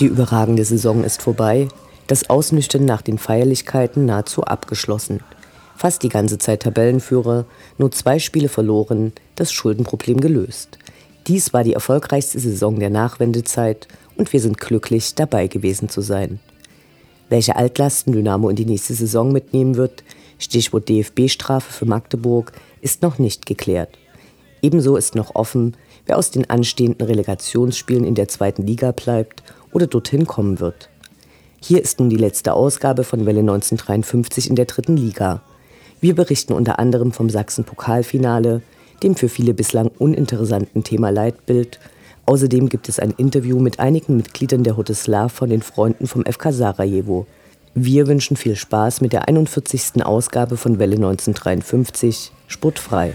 Die überragende Saison ist vorbei, das Ausnüchtern nach den Feierlichkeiten nahezu abgeschlossen. Fast die ganze Zeit Tabellenführer, nur zwei Spiele verloren, das Schuldenproblem gelöst. Dies war die erfolgreichste Saison der Nachwendezeit und wir sind glücklich, dabei gewesen zu sein. Welche Altlasten Dynamo in die nächste Saison mitnehmen wird, Stichwort DFB-Strafe für Magdeburg, ist noch nicht geklärt. Ebenso ist noch offen, wer aus den anstehenden Relegationsspielen in der zweiten Liga bleibt oder dorthin kommen wird. Hier ist nun die letzte Ausgabe von Welle 1953 in der dritten Liga. Wir berichten unter anderem vom Sachsen-Pokalfinale, dem für viele bislang uninteressanten Thema Leitbild. Außerdem gibt es ein Interview mit einigen Mitgliedern der Hoteslav von den Freunden vom FK Sarajevo. Wir wünschen viel Spaß mit der 41. Ausgabe von Welle 1953, sportfrei.